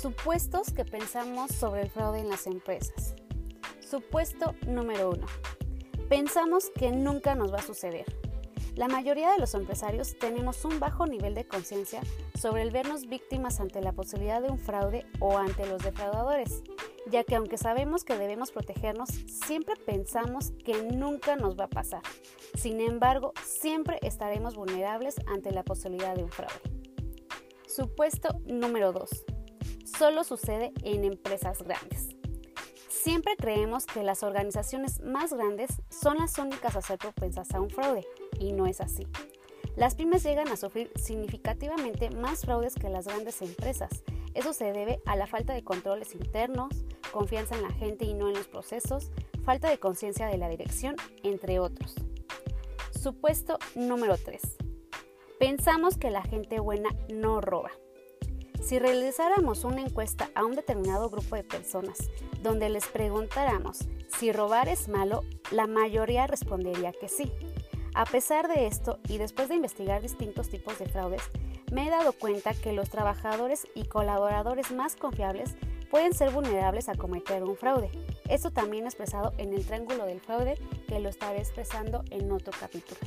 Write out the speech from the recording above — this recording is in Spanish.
Supuestos que pensamos sobre el fraude en las empresas. Supuesto número uno. Pensamos que nunca nos va a suceder. La mayoría de los empresarios tenemos un bajo nivel de conciencia sobre el vernos víctimas ante la posibilidad de un fraude o ante los defraudadores, ya que aunque sabemos que debemos protegernos, siempre pensamos que nunca nos va a pasar. Sin embargo, siempre estaremos vulnerables ante la posibilidad de un fraude. Supuesto número 2 solo sucede en empresas grandes. Siempre creemos que las organizaciones más grandes son las únicas a ser propensas a un fraude, y no es así. Las pymes llegan a sufrir significativamente más fraudes que las grandes empresas. Eso se debe a la falta de controles internos, confianza en la gente y no en los procesos, falta de conciencia de la dirección, entre otros. Supuesto número 3. Pensamos que la gente buena no roba. Si realizáramos una encuesta a un determinado grupo de personas donde les preguntáramos si robar es malo, la mayoría respondería que sí. A pesar de esto, y después de investigar distintos tipos de fraudes, me he dado cuenta que los trabajadores y colaboradores más confiables pueden ser vulnerables a cometer un fraude. Esto también expresado en el triángulo del fraude que lo estaré expresando en otro capítulo.